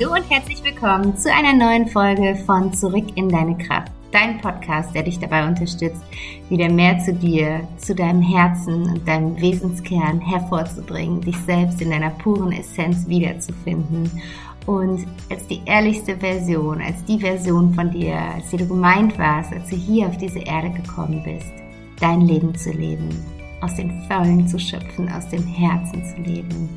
Hallo und herzlich willkommen zu einer neuen Folge von Zurück in deine Kraft. Dein Podcast, der dich dabei unterstützt, wieder mehr zu dir, zu deinem Herzen und deinem Wesenskern hervorzubringen, dich selbst in deiner puren Essenz wiederzufinden und als die ehrlichste Version, als die Version von dir, als die du gemeint warst, als du hier auf diese Erde gekommen bist, dein Leben zu leben, aus den Vollen zu schöpfen, aus dem Herzen zu leben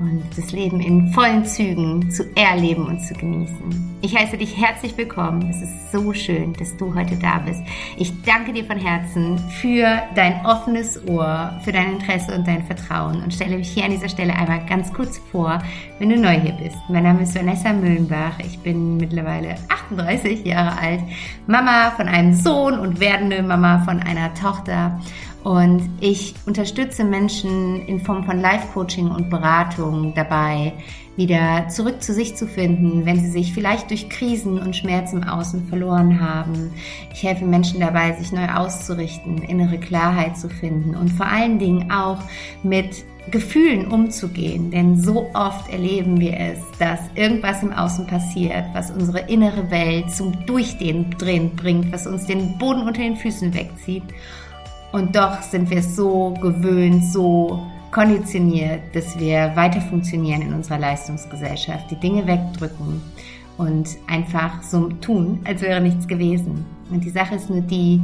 und das Leben in vollen Zügen zu erleben und zu genießen. Ich heiße dich herzlich willkommen. Es ist so schön, dass du heute da bist. Ich danke dir von Herzen für dein offenes Ohr, für dein Interesse und dein Vertrauen und stelle mich hier an dieser Stelle einmal ganz kurz vor, wenn du neu hier bist. Mein Name ist Vanessa Müllenbach. Ich bin mittlerweile 38 Jahre alt, Mama von einem Sohn und werdende Mama von einer Tochter und ich unterstütze Menschen in Form von Life-Coaching und Beratung dabei, wieder zurück zu sich zu finden, wenn sie sich vielleicht durch Krisen und Schmerz im Außen verloren haben. Ich helfe Menschen dabei, sich neu auszurichten, innere Klarheit zu finden und vor allen Dingen auch mit Gefühlen umzugehen, denn so oft erleben wir es, dass irgendwas im Außen passiert, was unsere innere Welt zum Durchdrehen bringt, was uns den Boden unter den Füßen wegzieht. Und doch sind wir so gewöhnt, so konditioniert, dass wir weiter funktionieren in unserer Leistungsgesellschaft, die Dinge wegdrücken und einfach so tun, als wäre nichts gewesen. Und die Sache ist nur die,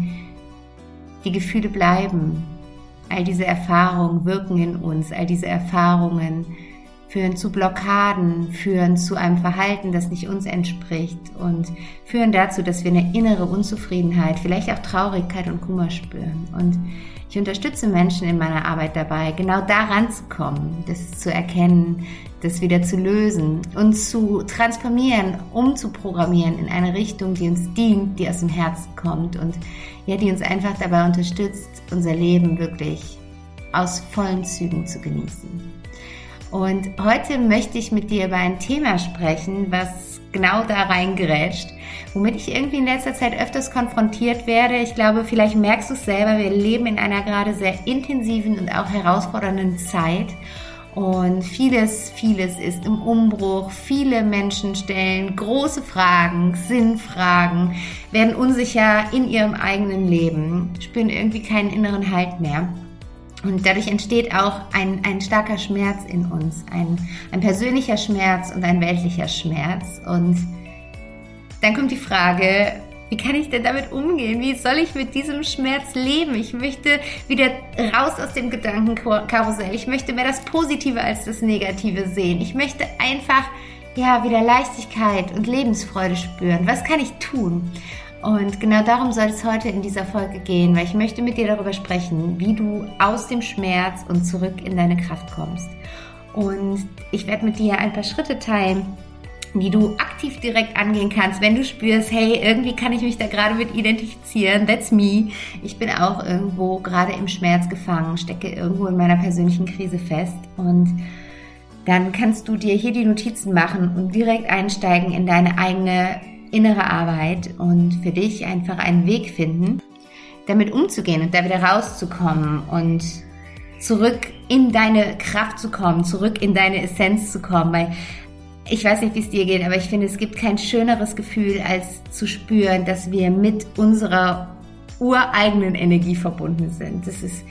die Gefühle bleiben. All diese Erfahrungen wirken in uns, all diese Erfahrungen führen zu Blockaden, führen zu einem Verhalten, das nicht uns entspricht und führen dazu, dass wir eine innere Unzufriedenheit, vielleicht auch Traurigkeit und Kummer spüren. Und ich unterstütze Menschen in meiner Arbeit dabei, genau daran zu kommen, das zu erkennen, das wieder zu lösen und zu transformieren, umzuprogrammieren in eine Richtung, die uns dient, die aus dem Herzen kommt und ja, die uns einfach dabei unterstützt, unser Leben wirklich aus vollen Zügen zu genießen. Und heute möchte ich mit dir über ein Thema sprechen, was genau da reingerätscht, womit ich irgendwie in letzter Zeit öfters konfrontiert werde. Ich glaube, vielleicht merkst du es selber, wir leben in einer gerade sehr intensiven und auch herausfordernden Zeit. Und vieles, vieles ist im Umbruch. Viele Menschen stellen große Fragen, Sinnfragen, werden unsicher in ihrem eigenen Leben, spüren irgendwie keinen inneren Halt mehr. Und dadurch entsteht auch ein, ein starker Schmerz in uns, ein, ein persönlicher Schmerz und ein weltlicher Schmerz. Und dann kommt die Frage, wie kann ich denn damit umgehen? Wie soll ich mit diesem Schmerz leben? Ich möchte wieder raus aus dem Gedankenkarussell. Ich möchte mehr das Positive als das Negative sehen. Ich möchte einfach ja wieder Leichtigkeit und Lebensfreude spüren. Was kann ich tun? Und genau darum soll es heute in dieser Folge gehen, weil ich möchte mit dir darüber sprechen, wie du aus dem Schmerz und zurück in deine Kraft kommst. Und ich werde mit dir ein paar Schritte teilen, wie du aktiv direkt angehen kannst, wenn du spürst, hey, irgendwie kann ich mich da gerade mit identifizieren, that's me. Ich bin auch irgendwo gerade im Schmerz gefangen, stecke irgendwo in meiner persönlichen Krise fest und dann kannst du dir hier die Notizen machen und direkt einsteigen in deine eigene innere Arbeit und für dich einfach einen Weg finden, damit umzugehen und da wieder rauszukommen und zurück in deine Kraft zu kommen, zurück in deine Essenz zu kommen, weil ich weiß nicht, wie es dir geht, aber ich finde, es gibt kein schöneres Gefühl, als zu spüren, dass wir mit unserer ureigenen Energie verbunden sind. Das ist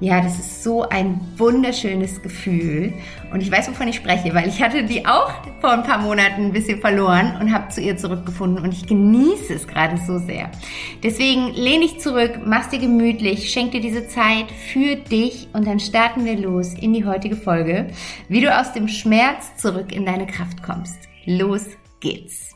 ja, das ist so ein wunderschönes Gefühl. Und ich weiß, wovon ich spreche, weil ich hatte die auch vor ein paar Monaten ein bisschen verloren und habe zu ihr zurückgefunden. Und ich genieße es gerade so sehr. Deswegen lehne ich zurück, mach's dir gemütlich, schenk dir diese Zeit für dich und dann starten wir los in die heutige Folge, wie du aus dem Schmerz zurück in deine Kraft kommst. Los geht's.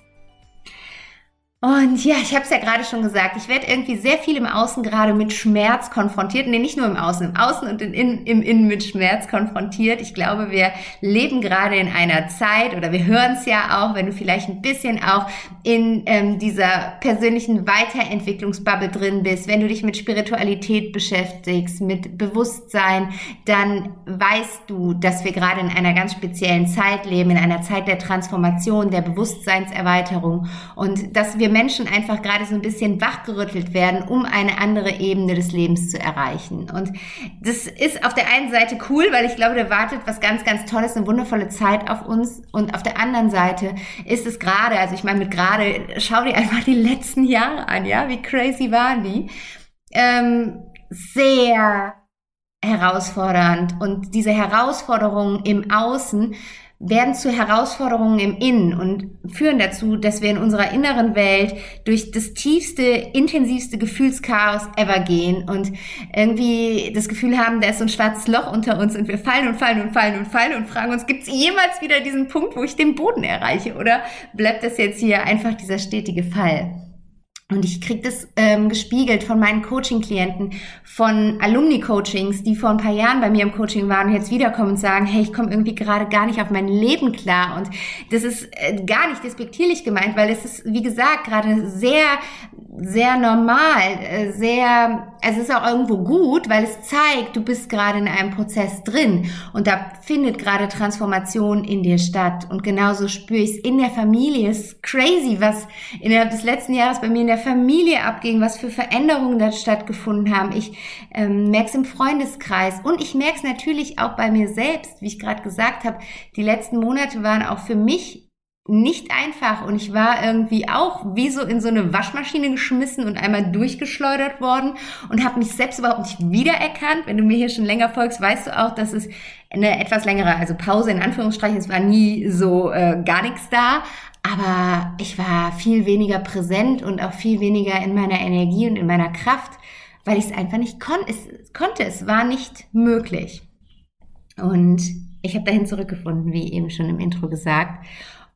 Und ja, ich habe es ja gerade schon gesagt, ich werde irgendwie sehr viel im Außen gerade mit Schmerz konfrontiert. Nee, nicht nur im Außen, im Außen und in, in, im Innen mit Schmerz konfrontiert. Ich glaube, wir leben gerade in einer Zeit oder wir hören es ja auch, wenn du vielleicht ein bisschen auch in ähm, dieser persönlichen Weiterentwicklungsbubble drin bist, wenn du dich mit Spiritualität beschäftigst, mit Bewusstsein, dann weißt du, dass wir gerade in einer ganz speziellen Zeit leben, in einer Zeit der Transformation, der Bewusstseinserweiterung und dass wir Menschen einfach gerade so ein bisschen wachgerüttelt werden, um eine andere Ebene des Lebens zu erreichen. Und das ist auf der einen Seite cool, weil ich glaube, da wartet was ganz, ganz Tolles, eine wundervolle Zeit auf uns. Und auf der anderen Seite ist es gerade, also ich meine mit gerade, schau dir einfach die letzten Jahre an, ja, wie crazy waren die? Ähm, sehr herausfordernd. Und diese Herausforderungen im Außen werden zu Herausforderungen im Innen und führen dazu, dass wir in unserer inneren Welt durch das tiefste, intensivste Gefühlschaos ever gehen und irgendwie das Gefühl haben, da ist so ein schwarzes Loch unter uns und wir fallen und fallen und fallen und fallen und fragen uns, gibt es jemals wieder diesen Punkt, wo ich den Boden erreiche oder bleibt das jetzt hier einfach dieser stetige Fall? Und ich kriege das ähm, gespiegelt von meinen Coaching-Klienten, von Alumni-Coachings, die vor ein paar Jahren bei mir im Coaching waren und jetzt wiederkommen und sagen, hey, ich komme irgendwie gerade gar nicht auf mein Leben klar. Und das ist äh, gar nicht despektierlich gemeint, weil es ist, wie gesagt, gerade sehr sehr normal, äh, sehr, es ist auch irgendwo gut, weil es zeigt, du bist gerade in einem Prozess drin und da findet gerade Transformation in dir statt. Und genauso spüre ich es in der Familie. Es ist crazy, was innerhalb des letzten Jahres bei mir in der Familie abging, was für Veränderungen da stattgefunden haben. Ich ähm, merke es im Freundeskreis und ich merke es natürlich auch bei mir selbst, wie ich gerade gesagt habe. Die letzten Monate waren auch für mich nicht einfach und ich war irgendwie auch wie so in so eine Waschmaschine geschmissen und einmal durchgeschleudert worden und habe mich selbst überhaupt nicht wiedererkannt. Wenn du mir hier schon länger folgst, weißt du auch, dass es eine etwas längere, also Pause in Anführungsstrichen, es war nie so äh, gar nichts da, aber ich war viel weniger präsent und auch viel weniger in meiner Energie und in meiner Kraft, weil ich es einfach nicht kon es konnte. Es war nicht möglich. Und ich habe dahin zurückgefunden, wie eben schon im Intro gesagt.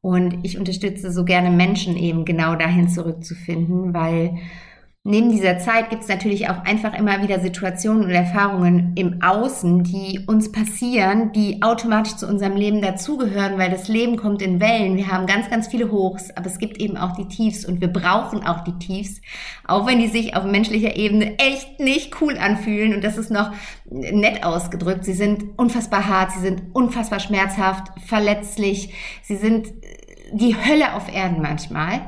Und ich unterstütze so gerne Menschen eben genau dahin zurückzufinden, weil neben dieser Zeit gibt es natürlich auch einfach immer wieder Situationen und Erfahrungen im Außen, die uns passieren, die automatisch zu unserem Leben dazugehören, weil das Leben kommt in Wellen. Wir haben ganz, ganz viele Hochs, aber es gibt eben auch die Tiefs und wir brauchen auch die Tiefs, auch wenn die sich auf menschlicher Ebene echt nicht cool anfühlen und das ist noch nett ausgedrückt. Sie sind unfassbar hart, sie sind unfassbar schmerzhaft, verletzlich, sie sind die Hölle auf Erden manchmal.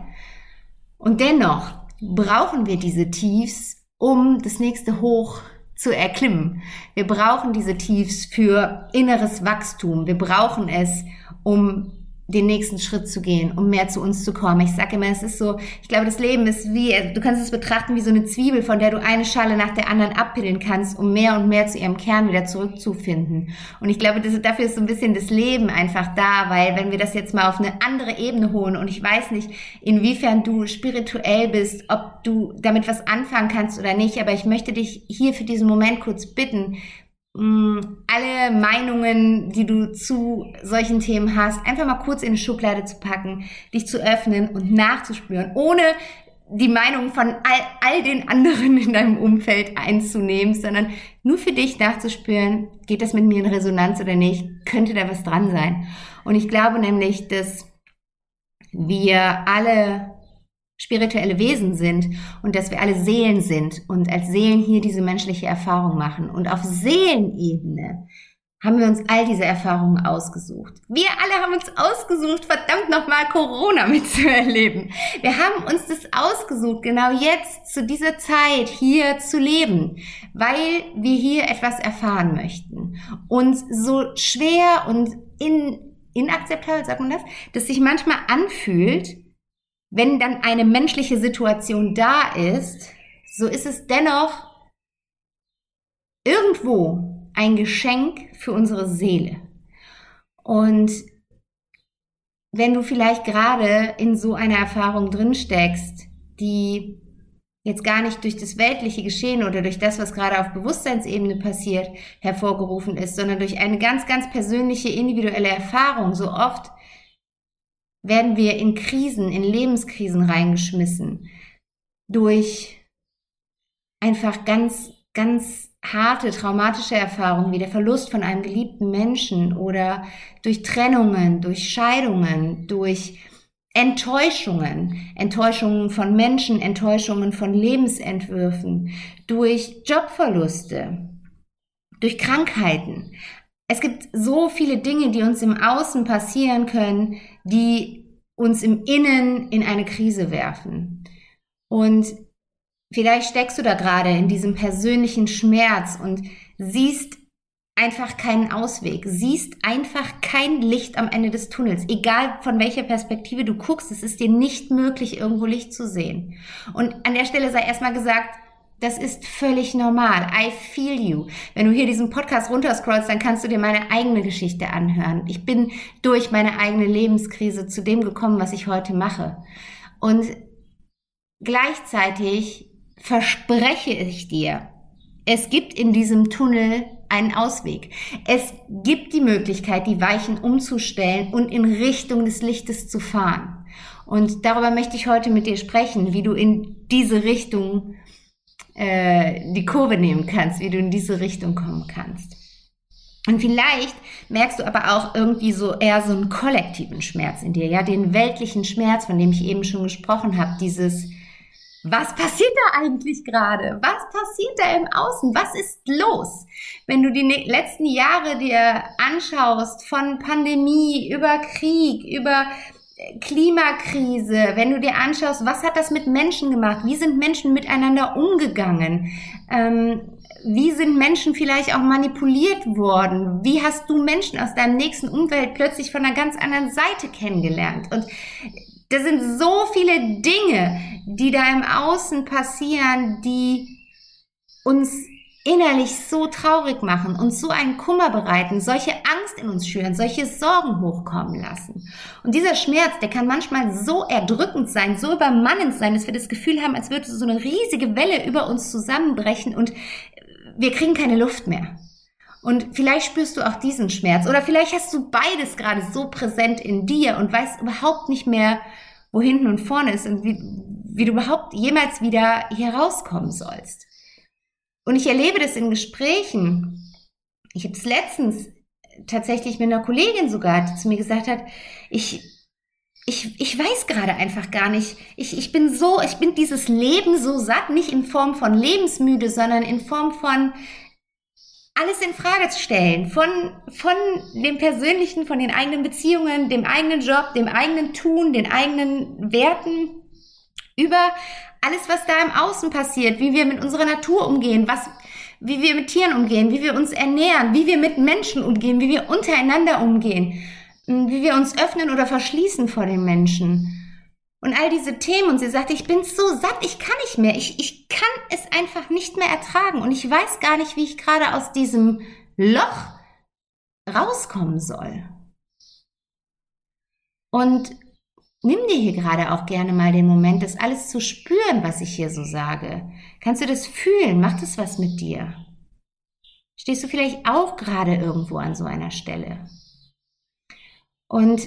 Und dennoch brauchen wir diese Tiefs, um das nächste Hoch zu erklimmen. Wir brauchen diese Tiefs für inneres Wachstum. Wir brauchen es, um den nächsten Schritt zu gehen, um mehr zu uns zu kommen. Ich sage immer, es ist so, ich glaube, das Leben ist wie, du kannst es betrachten wie so eine Zwiebel, von der du eine Schale nach der anderen abpillen kannst, um mehr und mehr zu ihrem Kern wieder zurückzufinden. Und ich glaube, das, dafür ist so ein bisschen das Leben einfach da, weil wenn wir das jetzt mal auf eine andere Ebene holen und ich weiß nicht, inwiefern du spirituell bist, ob du damit was anfangen kannst oder nicht, aber ich möchte dich hier für diesen Moment kurz bitten, alle Meinungen, die du zu solchen Themen hast, einfach mal kurz in eine Schublade zu packen, dich zu öffnen und nachzuspüren, ohne die Meinung von all, all den anderen in deinem Umfeld einzunehmen, sondern nur für dich nachzuspüren, geht das mit mir in Resonanz oder nicht, könnte da was dran sein. Und ich glaube nämlich, dass wir alle spirituelle Wesen sind und dass wir alle Seelen sind und als Seelen hier diese menschliche Erfahrung machen. Und auf Seelenebene haben wir uns all diese Erfahrungen ausgesucht. Wir alle haben uns ausgesucht, verdammt nochmal Corona mitzuerleben. Wir haben uns das ausgesucht, genau jetzt, zu dieser Zeit hier zu leben, weil wir hier etwas erfahren möchten. Und so schwer und in, inakzeptabel, sagt man das, dass sich manchmal anfühlt, wenn dann eine menschliche Situation da ist, so ist es dennoch irgendwo ein Geschenk für unsere Seele. Und wenn du vielleicht gerade in so einer Erfahrung drin steckst, die jetzt gar nicht durch das weltliche Geschehen oder durch das, was gerade auf Bewusstseinsebene passiert, hervorgerufen ist, sondern durch eine ganz, ganz persönliche, individuelle Erfahrung, so oft werden wir in Krisen, in Lebenskrisen reingeschmissen. Durch einfach ganz, ganz harte, traumatische Erfahrungen wie der Verlust von einem geliebten Menschen oder durch Trennungen, durch Scheidungen, durch Enttäuschungen, Enttäuschungen von Menschen, Enttäuschungen von Lebensentwürfen, durch Jobverluste, durch Krankheiten. Es gibt so viele Dinge, die uns im Außen passieren können, die uns im Innen in eine Krise werfen. Und vielleicht steckst du da gerade in diesem persönlichen Schmerz und siehst einfach keinen Ausweg, siehst einfach kein Licht am Ende des Tunnels. Egal von welcher Perspektive du guckst, es ist dir nicht möglich, irgendwo Licht zu sehen. Und an der Stelle sei erstmal gesagt, das ist völlig normal. I feel you. Wenn du hier diesen Podcast runterscrollst, dann kannst du dir meine eigene Geschichte anhören. Ich bin durch meine eigene Lebenskrise zu dem gekommen, was ich heute mache. Und gleichzeitig verspreche ich dir, es gibt in diesem Tunnel einen Ausweg. Es gibt die Möglichkeit, die Weichen umzustellen und in Richtung des Lichtes zu fahren. Und darüber möchte ich heute mit dir sprechen, wie du in diese Richtung äh, die Kurve nehmen kannst, wie du in diese Richtung kommen kannst. Und vielleicht merkst du aber auch irgendwie so eher so einen kollektiven Schmerz in dir, ja, den weltlichen Schmerz, von dem ich eben schon gesprochen habe, dieses, was passiert da eigentlich gerade? Was passiert da im Außen? Was ist los? Wenn du die ne-, letzten Jahre dir anschaust, von Pandemie über Krieg, über Klimakrise, wenn du dir anschaust, was hat das mit Menschen gemacht? Wie sind Menschen miteinander umgegangen? Ähm, wie sind Menschen vielleicht auch manipuliert worden? Wie hast du Menschen aus deinem nächsten Umfeld plötzlich von einer ganz anderen Seite kennengelernt? Und da sind so viele Dinge, die da im Außen passieren, die uns innerlich so traurig machen, uns so einen Kummer bereiten, solche Angst in uns schüren, solche Sorgen hochkommen lassen. Und dieser Schmerz, der kann manchmal so erdrückend sein, so übermannend sein, dass wir das Gefühl haben, als würde so eine riesige Welle über uns zusammenbrechen und wir kriegen keine Luft mehr. Und vielleicht spürst du auch diesen Schmerz oder vielleicht hast du beides gerade so präsent in dir und weißt überhaupt nicht mehr, wo hinten und vorne ist und wie, wie du überhaupt jemals wieder hier rauskommen sollst. Und ich erlebe das in Gesprächen. Ich habe es letztens tatsächlich mit einer Kollegin sogar, die zu mir gesagt hat, ich, ich, ich weiß gerade einfach gar nicht. Ich, ich bin so, ich bin dieses Leben so satt, nicht in Form von lebensmüde, sondern in Form von alles in Frage zu stellen. Von, von dem Persönlichen, von den eigenen Beziehungen, dem eigenen Job, dem eigenen Tun, den eigenen Werten, über alles, was da im Außen passiert, wie wir mit unserer Natur umgehen, was, wie wir mit Tieren umgehen, wie wir uns ernähren, wie wir mit Menschen umgehen, wie wir untereinander umgehen, wie wir uns öffnen oder verschließen vor den Menschen. Und all diese Themen. Und sie sagte, ich bin so satt, ich kann nicht mehr. Ich, ich kann es einfach nicht mehr ertragen. Und ich weiß gar nicht, wie ich gerade aus diesem Loch rauskommen soll. Und Nimm dir hier gerade auch gerne mal den Moment, das alles zu spüren, was ich hier so sage. Kannst du das fühlen? Macht es was mit dir? Stehst du vielleicht auch gerade irgendwo an so einer Stelle? Und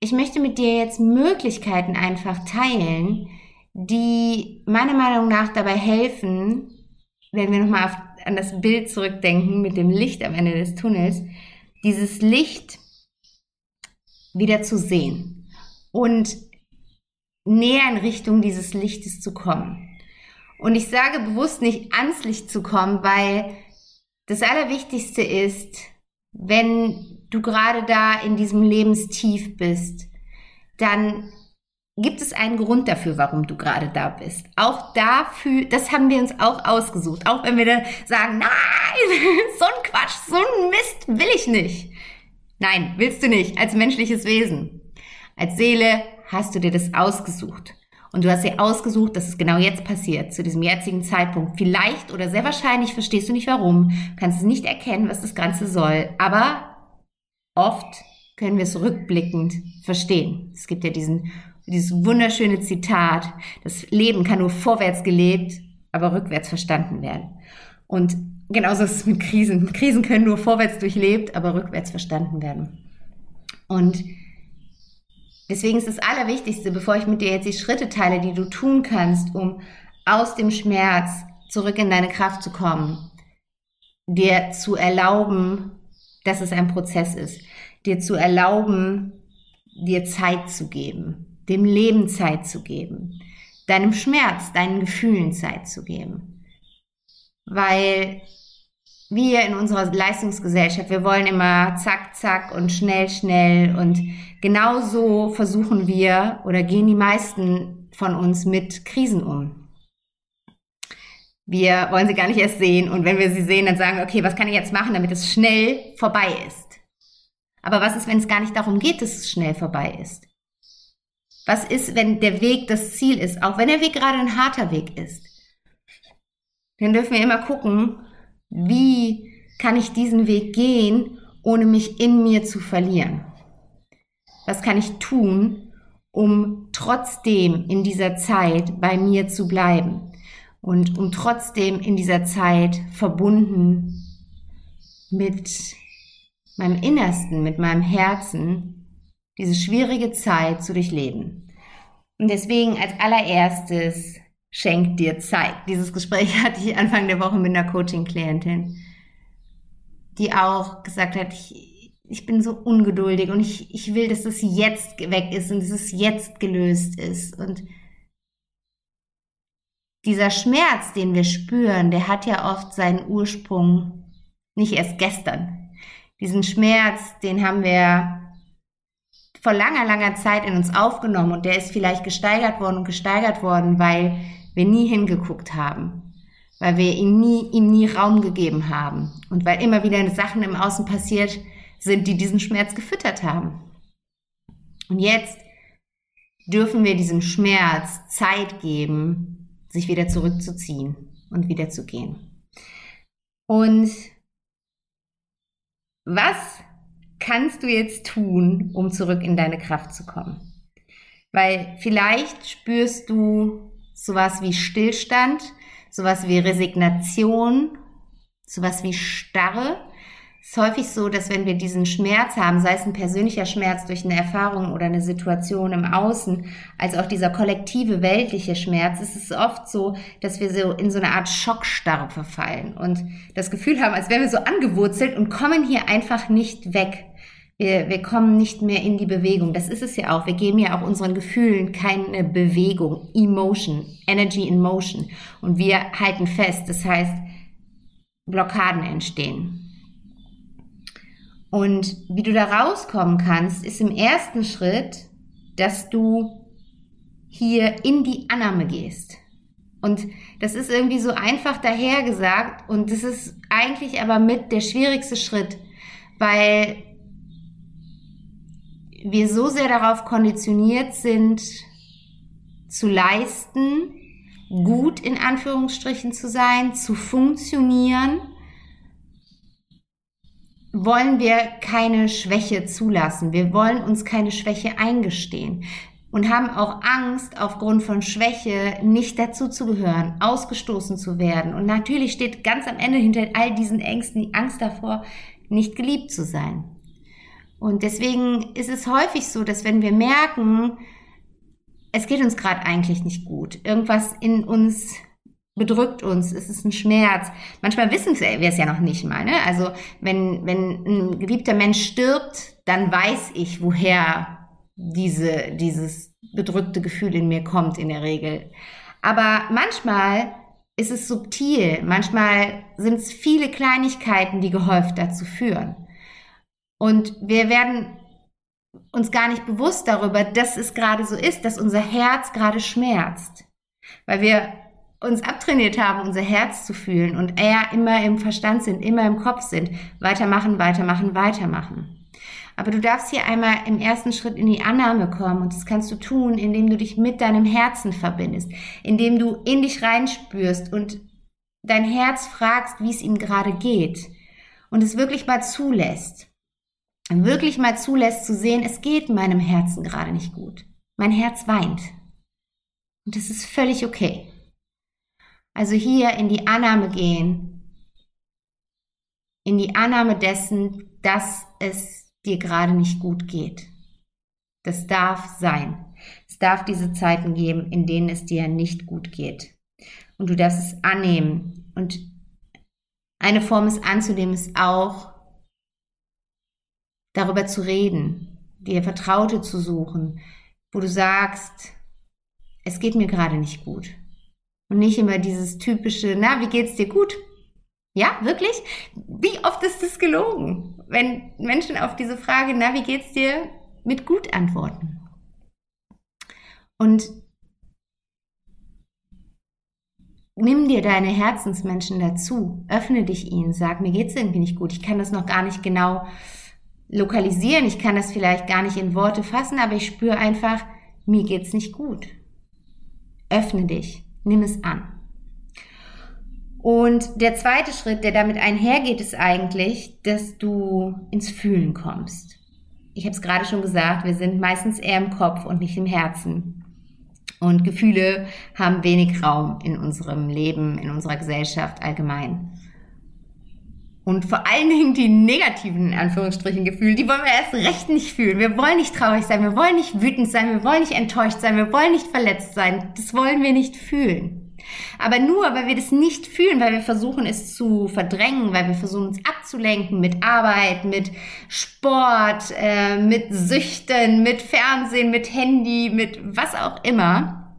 ich möchte mit dir jetzt Möglichkeiten einfach teilen, die meiner Meinung nach dabei helfen, wenn wir nochmal an das Bild zurückdenken mit dem Licht am Ende des Tunnels, dieses Licht wieder zu sehen und näher in Richtung dieses Lichtes zu kommen. Und ich sage bewusst nicht ans Licht zu kommen, weil das Allerwichtigste ist, wenn du gerade da in diesem Lebenstief bist, dann gibt es einen Grund dafür, warum du gerade da bist. Auch dafür, das haben wir uns auch ausgesucht. Auch wenn wir da sagen, nein, so ein Quatsch, so ein Mist will ich nicht. Nein, willst du nicht, als menschliches Wesen. Als Seele hast du dir das ausgesucht. Und du hast dir ausgesucht, dass es genau jetzt passiert, zu diesem jetzigen Zeitpunkt. Vielleicht oder sehr wahrscheinlich verstehst du nicht warum, kannst es nicht erkennen, was das Ganze soll. Aber oft können wir es rückblickend verstehen. Es gibt ja diesen, dieses wunderschöne Zitat, das Leben kann nur vorwärts gelebt, aber rückwärts verstanden werden. Und genauso ist es mit Krisen. Krisen können nur vorwärts durchlebt, aber rückwärts verstanden werden. Und Deswegen ist das Allerwichtigste, bevor ich mit dir jetzt die Schritte teile, die du tun kannst, um aus dem Schmerz zurück in deine Kraft zu kommen, dir zu erlauben, dass es ein Prozess ist, dir zu erlauben, dir Zeit zu geben, dem Leben Zeit zu geben, deinem Schmerz, deinen Gefühlen Zeit zu geben. Weil wir in unserer Leistungsgesellschaft, wir wollen immer zack, zack und schnell, schnell und genau so versuchen wir oder gehen die meisten von uns mit Krisen um. Wir wollen sie gar nicht erst sehen und wenn wir sie sehen, dann sagen okay, was kann ich jetzt machen, damit es schnell vorbei ist? Aber was ist, wenn es gar nicht darum geht, dass es schnell vorbei ist? Was ist, wenn der Weg das Ziel ist, auch wenn der Weg gerade ein harter Weg ist? Dann dürfen wir immer gucken, wie kann ich diesen Weg gehen, ohne mich in mir zu verlieren? Was kann ich tun, um trotzdem in dieser Zeit bei mir zu bleiben und um trotzdem in dieser Zeit verbunden mit meinem Innersten, mit meinem Herzen, diese schwierige Zeit zu durchleben. Und deswegen als allererstes schenkt dir Zeit. Dieses Gespräch hatte ich Anfang der Woche mit einer Coaching-Klientin, die auch gesagt hat, ich, ich bin so ungeduldig und ich, ich will, dass es jetzt weg ist und dass es jetzt gelöst ist. Und dieser Schmerz, den wir spüren, der hat ja oft seinen Ursprung nicht erst gestern, diesen Schmerz, den haben wir vor langer, langer Zeit in uns aufgenommen und der ist vielleicht gesteigert worden und gesteigert worden, weil wir nie hingeguckt haben, weil wir ihm nie, ihm nie Raum gegeben haben und weil immer wieder Sachen im Außen passiert sind, die diesen Schmerz gefüttert haben. Und jetzt dürfen wir diesem Schmerz Zeit geben, sich wieder zurückzuziehen und wieder zu gehen. Und was kannst du jetzt tun, um zurück in deine Kraft zu kommen? Weil vielleicht spürst du sowas wie Stillstand, sowas wie Resignation, sowas wie Starre ist häufig so, dass wenn wir diesen Schmerz haben, sei es ein persönlicher Schmerz durch eine Erfahrung oder eine Situation im Außen, als auch dieser kollektive weltliche Schmerz, ist es oft so, dass wir so in so eine Art Schockstarre verfallen und das Gefühl haben, als wären wir so angewurzelt und kommen hier einfach nicht weg. Wir, wir kommen nicht mehr in die Bewegung. Das ist es ja auch. Wir geben ja auch unseren Gefühlen keine Bewegung, Emotion, Energy in Motion. Und wir halten fest. Das heißt, Blockaden entstehen. Und wie du da rauskommen kannst, ist im ersten Schritt, dass du hier in die Annahme gehst. Und das ist irgendwie so einfach dahergesagt und das ist eigentlich aber mit der schwierigste Schritt, weil wir so sehr darauf konditioniert sind, zu leisten, gut in Anführungsstrichen zu sein, zu funktionieren wollen wir keine Schwäche zulassen. Wir wollen uns keine Schwäche eingestehen und haben auch Angst, aufgrund von Schwäche nicht dazu zu gehören, ausgestoßen zu werden. Und natürlich steht ganz am Ende hinter all diesen Ängsten die Angst davor, nicht geliebt zu sein. Und deswegen ist es häufig so, dass wenn wir merken, es geht uns gerade eigentlich nicht gut, irgendwas in uns bedrückt uns, es ist ein Schmerz. Manchmal wissen wir es ja noch nicht mal. Ne? Also wenn, wenn ein geliebter Mensch stirbt, dann weiß ich, woher diese, dieses bedrückte Gefühl in mir kommt in der Regel. Aber manchmal ist es subtil, manchmal sind es viele Kleinigkeiten, die gehäuft dazu führen. Und wir werden uns gar nicht bewusst darüber, dass es gerade so ist, dass unser Herz gerade schmerzt. Weil wir uns abtrainiert haben, unser Herz zu fühlen und eher immer im Verstand sind, immer im Kopf sind. Weitermachen, weitermachen, weitermachen. Aber du darfst hier einmal im ersten Schritt in die Annahme kommen und das kannst du tun, indem du dich mit deinem Herzen verbindest, indem du in dich reinspürst und dein Herz fragst, wie es ihm gerade geht und es wirklich mal zulässt. Wirklich mal zulässt zu sehen, es geht meinem Herzen gerade nicht gut. Mein Herz weint. Und das ist völlig okay. Also hier in die Annahme gehen. In die Annahme dessen, dass es dir gerade nicht gut geht. Das darf sein. Es darf diese Zeiten geben, in denen es dir nicht gut geht. Und du darfst es annehmen. Und eine Form, es anzunehmen, ist auch, darüber zu reden, dir Vertraute zu suchen, wo du sagst, es geht mir gerade nicht gut. Und nicht immer dieses typische, na, wie geht's dir gut? Ja, wirklich? Wie oft ist das gelogen? Wenn Menschen auf diese Frage, na, wie geht's dir, mit gut antworten. Und nimm dir deine Herzensmenschen dazu, öffne dich ihnen, sag, mir geht's irgendwie nicht gut, ich kann das noch gar nicht genau lokalisieren, ich kann das vielleicht gar nicht in Worte fassen, aber ich spüre einfach, mir geht's nicht gut. Öffne dich, nimm es an. Und der zweite Schritt, der damit einhergeht, ist eigentlich, dass du ins Fühlen kommst. Ich habe es gerade schon gesagt, wir sind meistens eher im Kopf und nicht im Herzen. Und Gefühle haben wenig Raum in unserem Leben, in unserer Gesellschaft allgemein. Und vor allen Dingen die negativen, in Anführungsstrichen, Gefühle, die wollen wir erst recht nicht fühlen. Wir wollen nicht traurig sein, wir wollen nicht wütend sein, wir wollen nicht enttäuscht sein, wir wollen nicht verletzt sein. Das wollen wir nicht fühlen. Aber nur, weil wir das nicht fühlen, weil wir versuchen, es zu verdrängen, weil wir versuchen, uns abzulenken mit Arbeit, mit Sport, äh, mit Süchten, mit Fernsehen, mit Handy, mit was auch immer.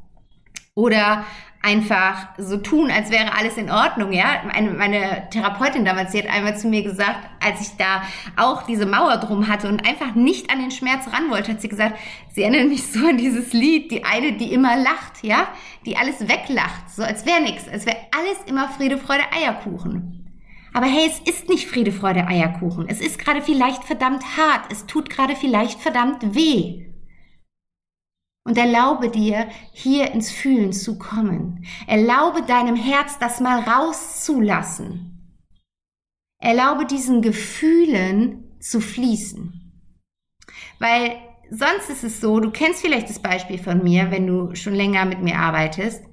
Oder einfach so tun, als wäre alles in Ordnung, ja. Meine, meine Therapeutin damals, die hat einmal zu mir gesagt, als ich da auch diese Mauer drum hatte und einfach nicht an den Schmerz ran wollte, hat sie gesagt, sie erinnert mich so an dieses Lied, die eine, die immer lacht, ja, die alles weglacht, so als wäre nichts, als wäre alles immer Friede, Freude, Eierkuchen. Aber hey, es ist nicht Friede, Freude, Eierkuchen. Es ist gerade vielleicht verdammt hart. Es tut gerade vielleicht verdammt weh. Und erlaube dir, hier ins Fühlen zu kommen. Erlaube deinem Herz, das mal rauszulassen. Erlaube diesen Gefühlen zu fließen. Weil sonst ist es so, du kennst vielleicht das Beispiel von mir, wenn du schon länger mit mir arbeitest.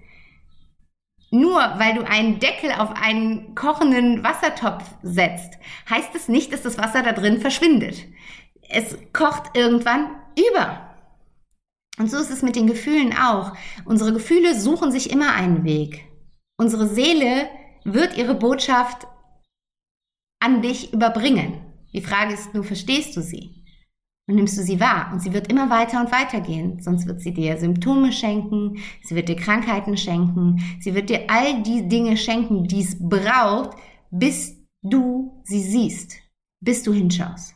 Nur weil du einen Deckel auf einen kochenden Wassertopf setzt, heißt es nicht, dass das Wasser da drin verschwindet. Es kocht irgendwann über. Und so ist es mit den Gefühlen auch. Unsere Gefühle suchen sich immer einen Weg. Unsere Seele wird ihre Botschaft an dich überbringen. Die Frage ist nur, verstehst du sie? Und nimmst du sie wahr? Und sie wird immer weiter und weiter gehen. Sonst wird sie dir Symptome schenken, sie wird dir Krankheiten schenken, sie wird dir all die Dinge schenken, die es braucht, bis du sie siehst, bis du hinschaust.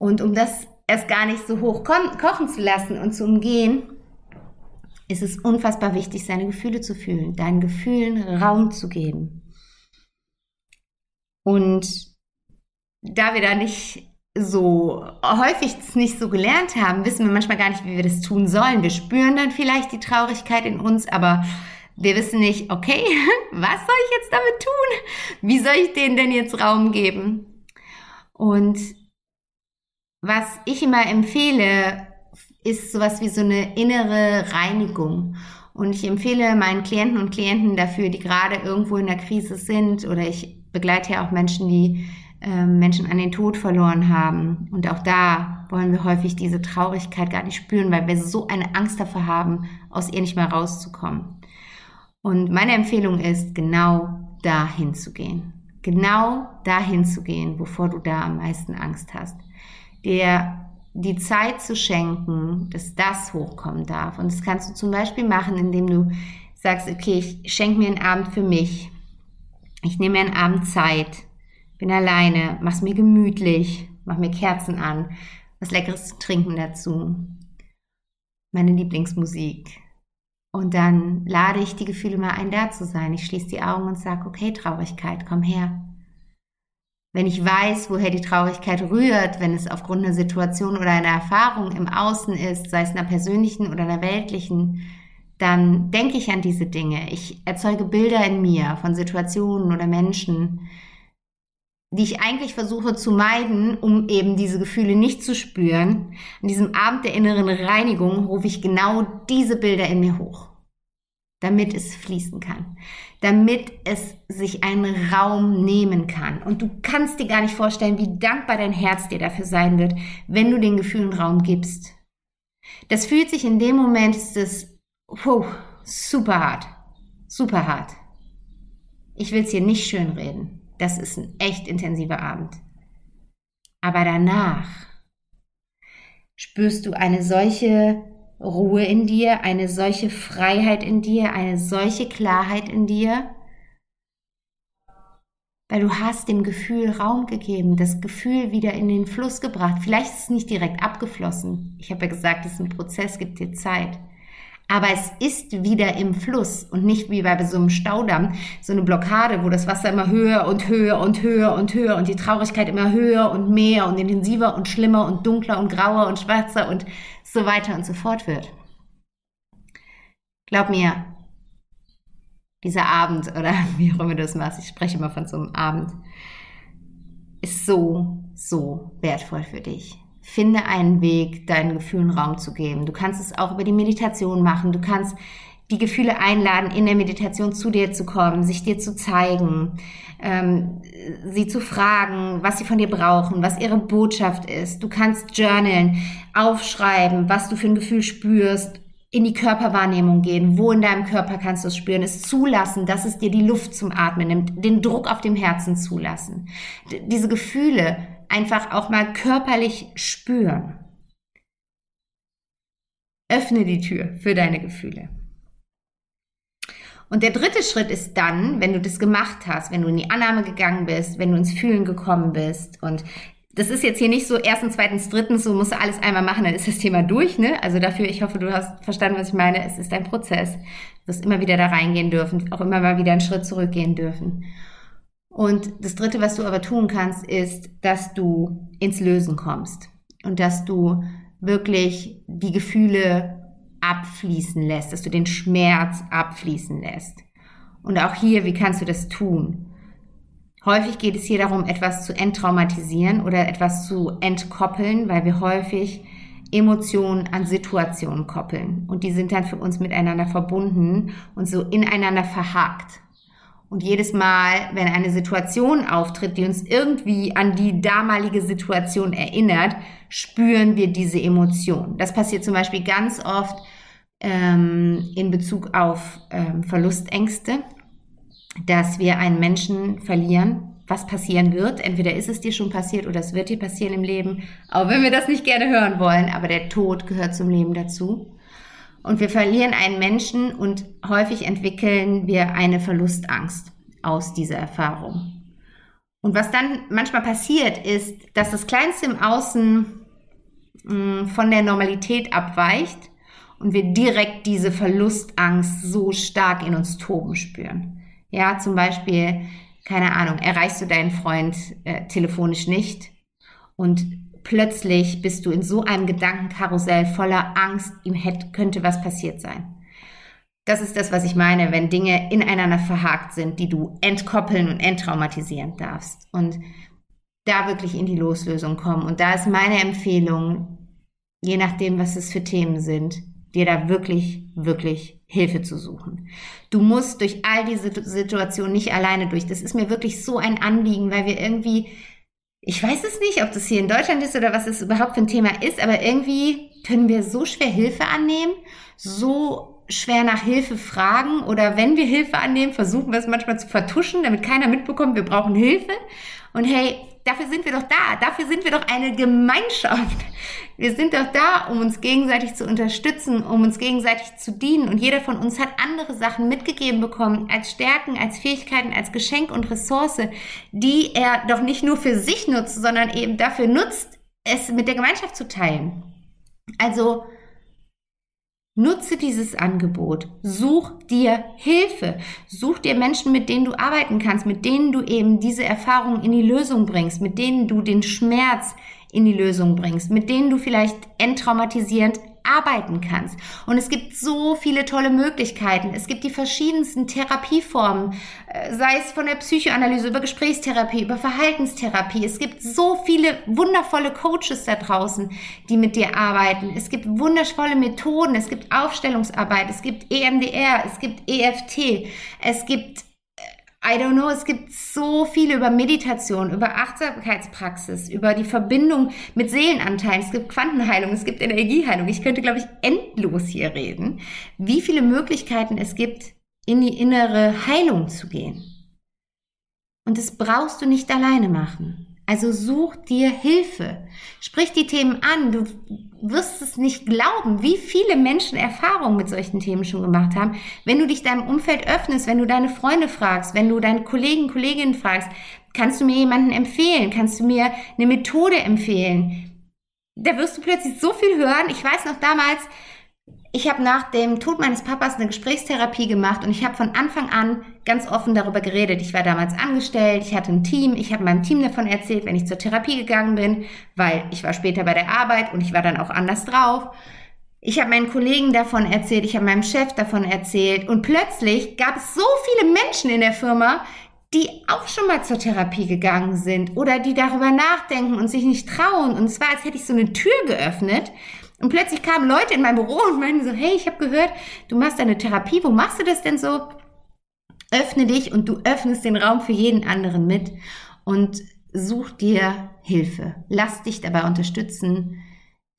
Und um das erst gar nicht so hoch kochen zu lassen und zu umgehen, ist es unfassbar wichtig, seine Gefühle zu fühlen, deinen Gefühlen Raum zu geben. Und da wir da nicht so häufig es nicht so gelernt haben, wissen wir manchmal gar nicht, wie wir das tun sollen. Wir spüren dann vielleicht die Traurigkeit in uns, aber wir wissen nicht, okay, was soll ich jetzt damit tun? Wie soll ich denen denn jetzt Raum geben? Und was ich immer empfehle, ist sowas wie so eine innere Reinigung. Und ich empfehle meinen Klienten und Klienten dafür, die gerade irgendwo in der Krise sind oder ich begleite ja auch Menschen, die äh, Menschen an den Tod verloren haben. Und auch da wollen wir häufig diese Traurigkeit gar nicht spüren, weil wir so eine Angst davor haben, aus ihr nicht mehr rauszukommen. Und meine Empfehlung ist, genau dahin zu gehen. Genau dahin zu gehen, wovor du da am meisten Angst hast dir die Zeit zu schenken, dass das hochkommen darf. Und das kannst du zum Beispiel machen, indem du sagst, okay, ich schenke mir einen Abend für mich. Ich nehme mir einen Abend Zeit, bin alleine, mach's mir gemütlich, mach mir Kerzen an, was Leckeres zu trinken dazu, meine Lieblingsmusik. Und dann lade ich die Gefühle mal ein, da zu sein. Ich schließe die Augen und sage, okay, Traurigkeit, komm her wenn ich weiß, woher die Traurigkeit rührt, wenn es aufgrund einer Situation oder einer Erfahrung im Außen ist, sei es einer persönlichen oder einer weltlichen, dann denke ich an diese Dinge. Ich erzeuge Bilder in mir von Situationen oder Menschen, die ich eigentlich versuche zu meiden, um eben diese Gefühle nicht zu spüren. An diesem Abend der inneren Reinigung rufe ich genau diese Bilder in mir hoch damit es fließen kann, damit es sich einen Raum nehmen kann. Und du kannst dir gar nicht vorstellen, wie dankbar dein Herz dir dafür sein wird, wenn du den Gefühlen Raum gibst. Das fühlt sich in dem Moment, ist es puh, super hart, super hart. Ich will es hier nicht schönreden. Das ist ein echt intensiver Abend. Aber danach spürst du eine solche Ruhe in dir, eine solche Freiheit in dir, eine solche Klarheit in dir, weil du hast dem Gefühl Raum gegeben, das Gefühl wieder in den Fluss gebracht. Vielleicht ist es nicht direkt abgeflossen. Ich habe ja gesagt, es ist ein Prozess, gibt dir Zeit. Aber es ist wieder im Fluss und nicht wie bei so einem Staudamm, so eine Blockade, wo das Wasser immer höher und höher und höher und höher und die Traurigkeit immer höher und mehr und intensiver und schlimmer und dunkler und grauer und schwarzer und so weiter und so fort wird. Glaub mir, dieser Abend oder wie auch immer du das machst, ich spreche immer von so einem Abend, ist so, so wertvoll für dich. Finde einen Weg, deinen Gefühlen Raum zu geben. Du kannst es auch über die Meditation machen. Du kannst die Gefühle einladen, in der Meditation zu dir zu kommen, sich dir zu zeigen, ähm, sie zu fragen, was sie von dir brauchen, was ihre Botschaft ist. Du kannst journalen, aufschreiben, was du für ein Gefühl spürst in die Körperwahrnehmung gehen. Wo in deinem Körper kannst du es spüren? Es zulassen, dass es dir die Luft zum Atmen nimmt, den Druck auf dem Herzen zulassen. D diese Gefühle einfach auch mal körperlich spüren. Öffne die Tür für deine Gefühle. Und der dritte Schritt ist dann, wenn du das gemacht hast, wenn du in die Annahme gegangen bist, wenn du ins Fühlen gekommen bist und das ist jetzt hier nicht so erstens, zweitens, drittens, so musst du alles einmal machen, dann ist das Thema durch, ne? Also dafür, ich hoffe, du hast verstanden, was ich meine. Es ist ein Prozess. Du wirst immer wieder da reingehen dürfen, auch immer mal wieder einen Schritt zurückgehen dürfen. Und das dritte, was du aber tun kannst, ist, dass du ins Lösen kommst und dass du wirklich die Gefühle abfließen lässt, dass du den Schmerz abfließen lässt. Und auch hier, wie kannst du das tun? Häufig geht es hier darum, etwas zu enttraumatisieren oder etwas zu entkoppeln, weil wir häufig Emotionen an Situationen koppeln. Und die sind dann für uns miteinander verbunden und so ineinander verhakt. Und jedes Mal, wenn eine Situation auftritt, die uns irgendwie an die damalige Situation erinnert, spüren wir diese Emotion. Das passiert zum Beispiel ganz oft ähm, in Bezug auf ähm, Verlustängste dass wir einen Menschen verlieren, was passieren wird. Entweder ist es dir schon passiert oder es wird dir passieren im Leben, auch wenn wir das nicht gerne hören wollen, aber der Tod gehört zum Leben dazu. Und wir verlieren einen Menschen und häufig entwickeln wir eine Verlustangst aus dieser Erfahrung. Und was dann manchmal passiert, ist, dass das Kleinste im Außen mh, mm, von der Normalität abweicht und wir direkt diese Verlustangst so stark in uns toben spüren. Ja, zum Beispiel, keine Ahnung, erreichst du deinen Freund äh, telefonisch nicht und plötzlich bist du in so einem Gedankenkarussell voller Angst, ihm hätte, könnte was passiert sein. Das ist das, was ich meine, wenn Dinge ineinander verhakt sind, die du entkoppeln und enttraumatisieren darfst. Und da wirklich in die Loslösung kommen. Und da ist meine Empfehlung, je nachdem, was es für Themen sind, dir da wirklich, wirklich Hilfe zu suchen. Du musst durch all diese Situationen nicht alleine durch. Das ist mir wirklich so ein Anliegen, weil wir irgendwie, ich weiß es nicht, ob das hier in Deutschland ist oder was es überhaupt für ein Thema ist, aber irgendwie können wir so schwer Hilfe annehmen, so schwer nach Hilfe fragen oder wenn wir Hilfe annehmen, versuchen wir es manchmal zu vertuschen, damit keiner mitbekommt, wir brauchen Hilfe. Und hey, dafür sind wir doch da. Dafür sind wir doch eine Gemeinschaft. Wir sind doch da, um uns gegenseitig zu unterstützen, um uns gegenseitig zu dienen. Und jeder von uns hat andere Sachen mitgegeben bekommen als Stärken, als Fähigkeiten, als Geschenk und Ressource, die er doch nicht nur für sich nutzt, sondern eben dafür nutzt, es mit der Gemeinschaft zu teilen. Also, Nutze dieses Angebot. Such dir Hilfe. Such dir Menschen, mit denen du arbeiten kannst, mit denen du eben diese Erfahrung in die Lösung bringst, mit denen du den Schmerz in die Lösung bringst, mit denen du vielleicht enttraumatisierend arbeiten kannst. Und es gibt so viele tolle Möglichkeiten. Es gibt die verschiedensten Therapieformen, äh, sei es von der Psychoanalyse über Gesprächstherapie, über Verhaltenstherapie. Es gibt so viele wundervolle Coaches da draußen, die mit dir arbeiten. Es gibt wundervolle Methoden. Es gibt Aufstellungsarbeit. Es gibt EMDR. Es gibt EFT. Es gibt I don't know, es gibt so viel über Meditation, über Achtsamkeitspraxis, über die Verbindung mit Seelenanteilen. Es gibt Quantenheilung, es gibt Energieheilung. Ich könnte, glaube ich, endlos hier reden, wie viele Möglichkeiten es gibt, in die innere Heilung zu gehen. Und das brauchst du nicht alleine machen. Also such dir Hilfe. Sprich die Themen an. Du wirst es nicht glauben, wie viele Menschen Erfahrungen mit solchen Themen schon gemacht haben. Wenn du dich deinem Umfeld öffnest, wenn du deine Freunde fragst, wenn du deine Kollegen, Kolleginnen fragst, kannst du mir jemanden empfehlen? Kannst du mir eine Methode empfehlen? Da wirst du plötzlich so viel hören. Ich weiß noch damals, ich habe nach dem Tod meines Papas eine Gesprächstherapie gemacht und ich habe von Anfang an ganz offen darüber geredet. Ich war damals angestellt, ich hatte ein Team, ich habe meinem Team davon erzählt, wenn ich zur Therapie gegangen bin, weil ich war später bei der Arbeit und ich war dann auch anders drauf. Ich habe meinen Kollegen davon erzählt, ich habe meinem Chef davon erzählt und plötzlich gab es so viele Menschen in der Firma, die auch schon mal zur Therapie gegangen sind oder die darüber nachdenken und sich nicht trauen. Und es war, als hätte ich so eine Tür geöffnet und plötzlich kamen Leute in mein Büro und meinten so, hey, ich habe gehört, du machst eine Therapie, wo machst du das denn so? Öffne dich und du öffnest den Raum für jeden anderen mit und such dir Hilfe. Lass dich dabei unterstützen,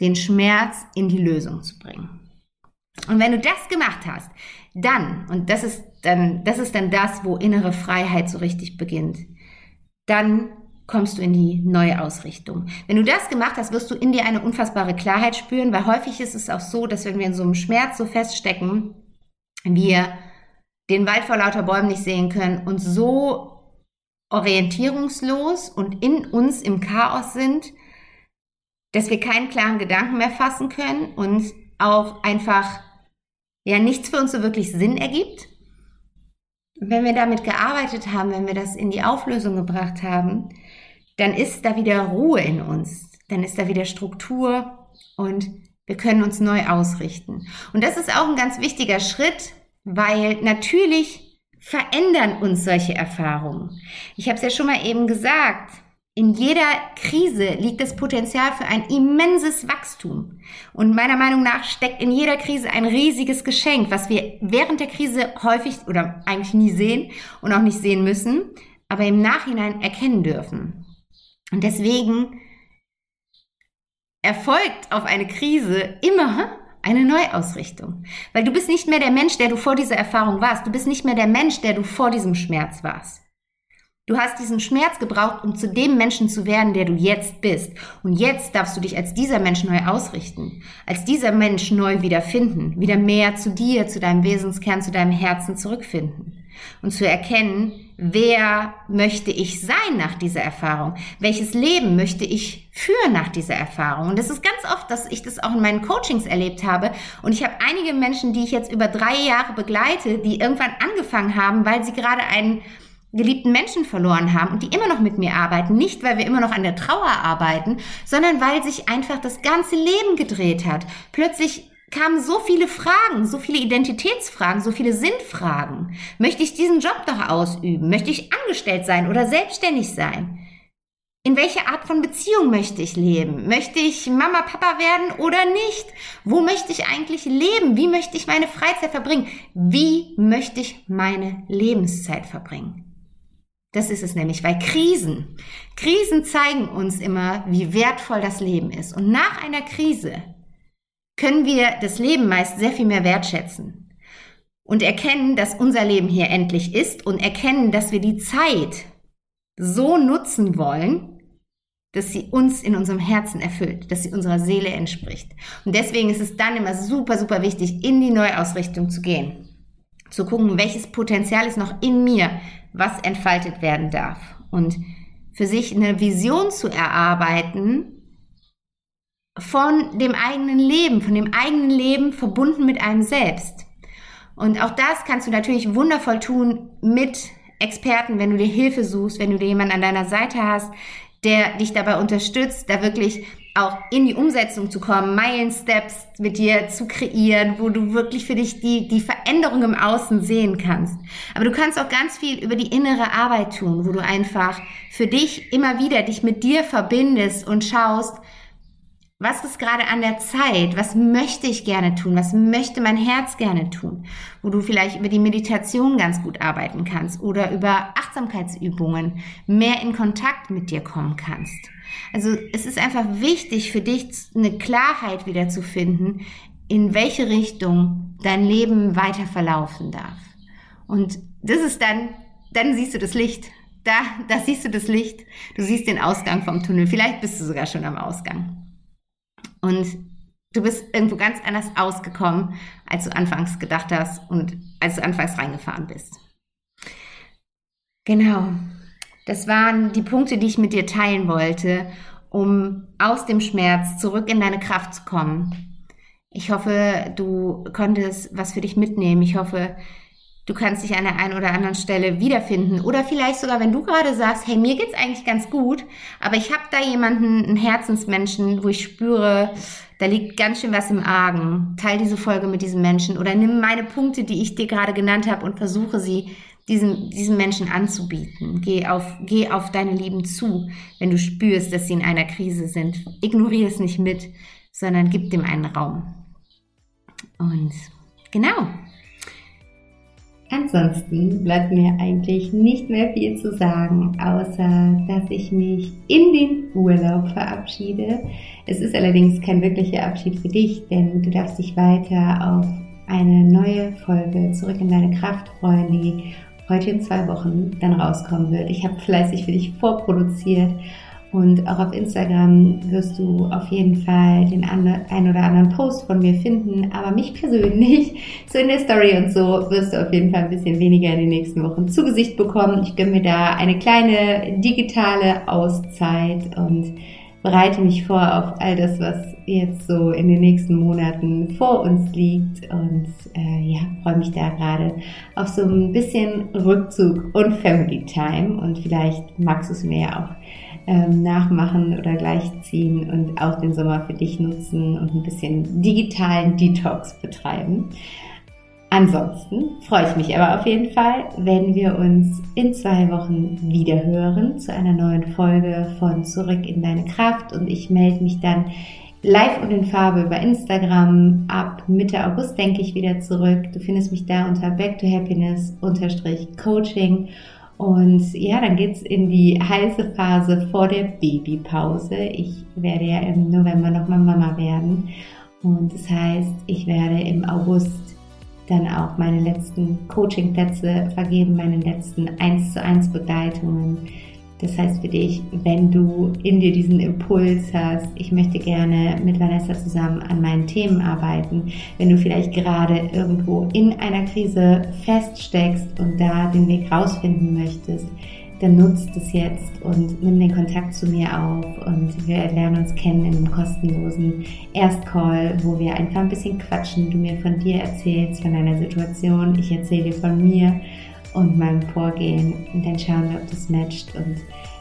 den Schmerz in die Lösung zu bringen. Und wenn du das gemacht hast, dann, und das ist dann, das ist dann das, wo innere Freiheit so richtig beginnt, dann kommst du in die neue Ausrichtung. Wenn du das gemacht hast, wirst du in dir eine unfassbare Klarheit spüren, weil häufig ist es auch so, dass wenn wir in so einem Schmerz so feststecken, wir den Wald vor lauter Bäumen nicht sehen können und so orientierungslos und in uns im Chaos sind, dass wir keinen klaren Gedanken mehr fassen können und auch einfach ja nichts für uns so wirklich Sinn ergibt. Wenn wir damit gearbeitet haben, wenn wir das in die Auflösung gebracht haben, dann ist da wieder Ruhe in uns, dann ist da wieder Struktur und wir können uns neu ausrichten. Und das ist auch ein ganz wichtiger Schritt, weil natürlich verändern uns solche Erfahrungen. Ich habe es ja schon mal eben gesagt, in jeder Krise liegt das Potenzial für ein immenses Wachstum. Und meiner Meinung nach steckt in jeder Krise ein riesiges Geschenk, was wir während der Krise häufig oder eigentlich nie sehen und auch nicht sehen müssen, aber im Nachhinein erkennen dürfen. Und deswegen erfolgt auf eine Krise immer eine Neuausrichtung. Weil du bist nicht mehr der Mensch, der du vor dieser Erfahrung warst. Du bist nicht mehr der Mensch, der du vor diesem Schmerz warst. Du hast diesen Schmerz gebraucht, um zu dem Menschen zu werden, der du jetzt bist. Und jetzt darfst du dich als dieser Mensch neu ausrichten, als dieser Mensch neu wiederfinden, wieder mehr zu dir, zu deinem Wesenskern, zu deinem Herzen zurückfinden und zu erkennen, wer möchte ich sein nach dieser Erfahrung? Welches Leben möchte ich führen nach dieser Erfahrung? Und das ist ganz oft, dass ich das auch in meinen Coachings erlebt habe. Und ich habe einige Menschen, die ich jetzt über drei Jahre begleite, die irgendwann angefangen haben, weil sie gerade einen geliebten Menschen verloren haben und die immer noch mit mir arbeiten, nicht weil wir immer noch an der Trauer arbeiten, sondern weil sich einfach das ganze Leben gedreht hat. Plötzlich kamen so viele Fragen, so viele Identitätsfragen, so viele Sinnfragen. Möchte ich diesen Job noch ausüben? Möchte ich angestellt sein oder selbstständig sein? In welcher Art von Beziehung möchte ich leben? Möchte ich Mama, Papa werden oder nicht? Wo möchte ich eigentlich leben? Wie möchte ich meine Freizeit verbringen? Wie möchte ich meine Lebenszeit verbringen? Das ist es nämlich, weil Krisen, Krisen zeigen uns immer, wie wertvoll das Leben ist. Und nach einer Krise können wir das Leben meist sehr viel mehr wertschätzen und erkennen, dass unser Leben hier endlich ist und erkennen, dass wir die Zeit so nutzen wollen, dass sie uns in unserem Herzen erfüllt, dass sie unserer Seele entspricht. Und deswegen ist es dann immer super, super wichtig, in die Neuausrichtung zu gehen. Zu gucken, welches Potenzial ist noch in mir, was entfaltet werden darf. Und für sich eine Vision zu erarbeiten, von dem eigenen Leben, von dem eigenen Leben verbunden mit einem selbst. Und auch das kannst du natürlich wundervoll tun mit Experten, wenn du dir Hilfe suchst, wenn du dir jemanden an deiner Seite hast, der dich dabei unterstützt, da wirklich auch in die Umsetzung zu kommen, Meilensteps mit dir zu kreieren, wo du wirklich für dich die, die Veränderung im Außen sehen kannst. Aber du kannst auch ganz viel über die innere Arbeit tun, wo du einfach für dich immer wieder dich mit dir verbindest und schaust, was ist gerade an der Zeit? Was möchte ich gerne tun? Was möchte mein Herz gerne tun? Wo du vielleicht über die Meditation ganz gut arbeiten kannst oder über Achtsamkeitsübungen mehr in Kontakt mit dir kommen kannst. Also es ist einfach wichtig für dich, eine Klarheit wieder zu finden, in welche Richtung dein Leben weiter verlaufen darf. Und das ist dann, dann siehst du das Licht da, da siehst du das Licht, du siehst den Ausgang vom Tunnel, vielleicht bist du sogar schon am Ausgang. Und du bist irgendwo ganz anders ausgekommen, als du anfangs gedacht hast und als du anfangs reingefahren bist. Genau. Das waren die Punkte, die ich mit dir teilen wollte, um aus dem Schmerz zurück in deine Kraft zu kommen. Ich hoffe, du konntest was für dich mitnehmen. Ich hoffe, du kannst dich an der einen oder anderen Stelle wiederfinden. Oder vielleicht sogar, wenn du gerade sagst, hey, mir geht's eigentlich ganz gut, aber ich habe da jemanden, einen Herzensmenschen, wo ich spüre, da liegt ganz schön was im Argen. Teil diese Folge mit diesem Menschen oder nimm meine Punkte, die ich dir gerade genannt habe und versuche sie diesem, diesem Menschen anzubieten. Geh auf, geh auf deine Lieben zu, wenn du spürst, dass sie in einer Krise sind. Ignoriere es nicht mit, sondern gib dem einen Raum. Und genau. Ansonsten bleibt mir eigentlich nicht mehr viel zu sagen, außer dass ich mich in den Urlaub verabschiede. Es ist allerdings kein wirklicher Abschied für dich, denn du darfst dich weiter auf eine neue Folge zurück in deine Kraft freuen, die heute in zwei Wochen dann rauskommen wird. Ich habe fleißig für dich vorproduziert und auch auf Instagram wirst du auf jeden Fall den ein oder anderen Post von mir finden. Aber mich persönlich, so in der Story und so, wirst du auf jeden Fall ein bisschen weniger in den nächsten Wochen zu Gesicht bekommen. Ich gönne mir da eine kleine digitale Auszeit und bereite mich vor auf all das, was jetzt so in den nächsten Monaten vor uns liegt und äh, ja, freue mich da gerade auf so ein bisschen Rückzug und Family Time und vielleicht magst du es mir ja auch ähm, nachmachen oder gleichziehen und auch den Sommer für dich nutzen und ein bisschen digitalen Detox betreiben. Ansonsten freue ich mich aber auf jeden Fall, wenn wir uns in zwei Wochen wieder hören zu einer neuen Folge von Zurück in deine Kraft und ich melde mich dann live und in Farbe über Instagram ab Mitte August denke ich wieder zurück. Du findest mich da unter Back to Happiness Coaching und ja, dann geht's in die heiße Phase vor der Babypause. Ich werde ja im November nochmal Mama werden und das heißt, ich werde im August dann auch meine letzten Coachingplätze vergeben, meine letzten 1 zu 1 Begleitungen. Das heißt für dich, wenn du in dir diesen Impuls hast, ich möchte gerne mit Vanessa zusammen an meinen Themen arbeiten, wenn du vielleicht gerade irgendwo in einer Krise feststeckst und da den Weg rausfinden möchtest, dann nutzt es jetzt und nimm den Kontakt zu mir auf und wir lernen uns kennen in einem kostenlosen Erstcall, wo wir einfach ein bisschen quatschen, du mir von dir erzählst, von deiner Situation, ich erzähle dir von mir und meinem Vorgehen und dann schauen wir, ob das matcht und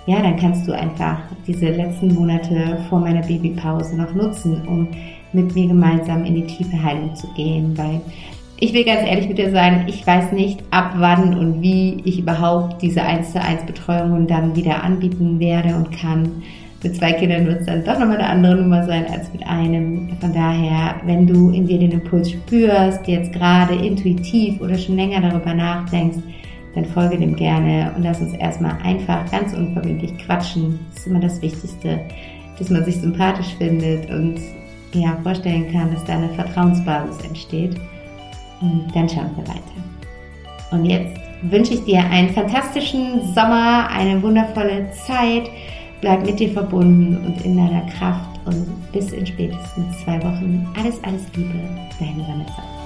ja, dann kannst du einfach diese letzten Monate vor meiner Babypause noch nutzen, um mit mir gemeinsam in die tiefe Heilung zu gehen, weil ich will ganz ehrlich mit dir sein, ich weiß nicht, ab wann und wie ich überhaupt diese 1 zu 1 Betreuungen dann wieder anbieten werde und kann. Mit zwei Kindern wird es dann doch nochmal eine andere Nummer sein als mit einem. Von daher, wenn du in dir den Impuls spürst, jetzt gerade intuitiv oder schon länger darüber nachdenkst, dann folge dem gerne und lass uns erstmal einfach ganz unverbindlich quatschen. Das ist immer das Wichtigste, dass man sich sympathisch findet und ja, vorstellen kann, dass da eine Vertrauensbasis entsteht. Und dann schauen wir weiter. Und jetzt wünsche ich dir einen fantastischen Sommer, eine wundervolle Zeit. Bleib mit dir verbunden und in deiner Kraft und bis in spätestens zwei Wochen. Alles, alles Liebe, deine Vanessa.